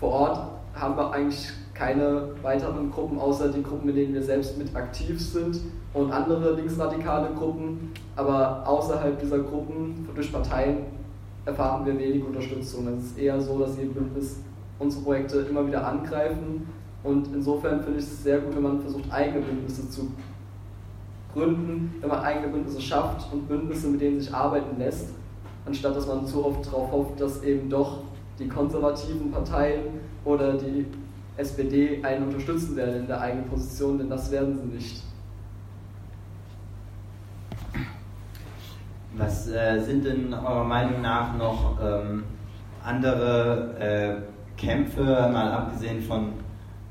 vor Ort haben wir eigentlich keine weiteren Gruppen, außer die Gruppen, mit denen wir selbst mit aktiv sind und andere linksradikale Gruppen. Aber außerhalb dieser Gruppen durch Parteien erfahren wir wenig Unterstützung. Es ist eher so, dass die Bündnis unsere Projekte immer wieder angreifen und insofern finde ich es sehr gut, wenn man versucht, eigene Bündnisse zu gründen, wenn man eigene Bündnisse schafft und Bündnisse, mit denen sich arbeiten lässt, anstatt dass man zu oft darauf hofft, dass eben doch die konservativen Parteien oder die SPD einen unterstützen werden in der eigenen Position, denn das werden sie nicht. Was äh, sind denn eurer Meinung nach noch ähm, andere äh, Kämpfe, mal abgesehen von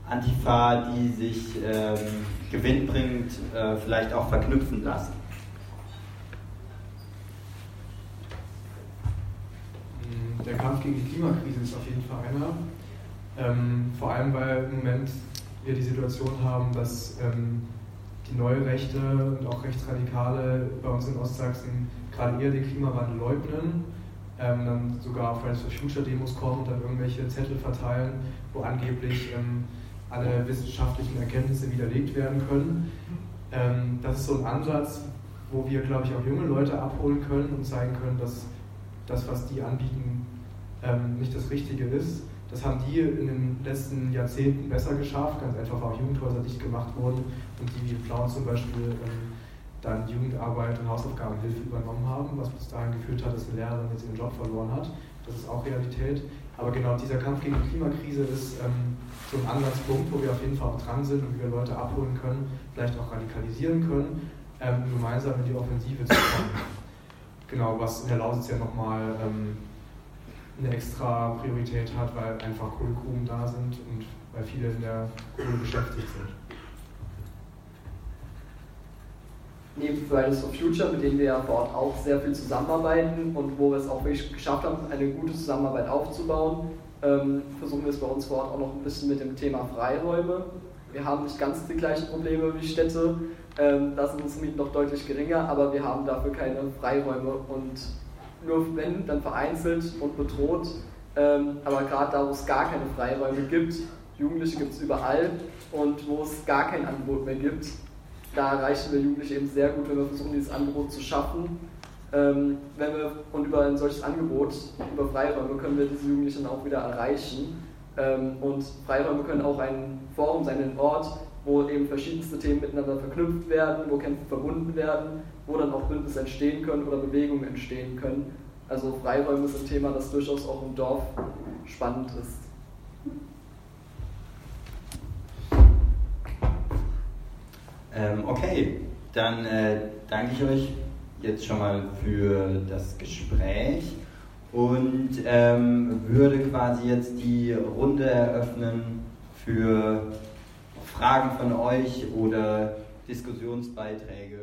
Antifa, die sich ähm, gewinnbringend äh, vielleicht auch verknüpfen lassen? Der Kampf gegen die Klimakrise ist auf jeden Fall einer. Ähm, vor allem, weil im Moment wir die Situation haben, dass ähm, die neue Rechte und auch Rechtsradikale bei uns in Ostsachsen gerade eher den Klimawandel leugnen, ähm, dann sogar auf Fridays for Future Demos kommen und dann irgendwelche Zettel verteilen, wo angeblich ähm, alle wissenschaftlichen Erkenntnisse widerlegt werden können. Ähm, das ist so ein Ansatz, wo wir, glaube ich, auch junge Leute abholen können und zeigen können, dass das, was die anbieten, ähm, nicht das Richtige ist. Das haben die in den letzten Jahrzehnten besser geschafft, ganz einfach, weil auch Jugendhäuser dicht gemacht wurden und die wie Plauen zum Beispiel ähm, dann Jugendarbeit und Hausaufgabenhilfe übernommen haben, was bis dahin geführt hat, dass eine Lehrerin jetzt ihren Job verloren hat. Das ist auch Realität. Aber genau dieser Kampf gegen die Klimakrise ist ähm, so ein Ansatzpunkt, wo wir auf jeden Fall auch dran sind und wie wir Leute abholen können, vielleicht auch radikalisieren können, ähm, gemeinsam in die Offensive zu kommen. Genau, was in der Lausitz ja nochmal ähm, eine extra Priorität hat, weil einfach Kohlegruben da sind und weil viele in der Kohle beschäftigt sind. neben Fridays for Future, mit denen wir ja vor Ort auch sehr viel zusammenarbeiten und wo wir es auch wirklich geschafft haben, eine gute Zusammenarbeit aufzubauen, ähm, versuchen wir es bei uns vor Ort auch noch ein bisschen mit dem Thema Freiräume. Wir haben nicht ganz die gleichen Probleme wie Städte, ähm, da sind unsere Mieten noch deutlich geringer, aber wir haben dafür keine Freiräume und nur wenn, dann vereinzelt und bedroht. Ähm, aber gerade da, wo es gar keine Freiräume gibt, Jugendliche gibt es überall und wo es gar kein Angebot mehr gibt, da erreichen wir Jugendliche eben sehr gut, wenn wir versuchen, dieses Angebot zu schaffen. Ähm, wenn wir, und über ein solches Angebot, über Freiräume, können wir diese Jugendlichen auch wieder erreichen. Ähm, und Freiräume können auch ein Forum sein, ein Ort, wo eben verschiedenste Themen miteinander verknüpft werden, wo Kämpfe verbunden werden, wo dann auch Bündnisse entstehen können oder Bewegungen entstehen können. Also Freiräume ist ein Thema, das durchaus auch im Dorf spannend ist. Ähm, okay, dann äh, danke ich euch jetzt schon mal für das Gespräch und ähm, würde quasi jetzt die Runde eröffnen für Fragen von euch oder Diskussionsbeiträge.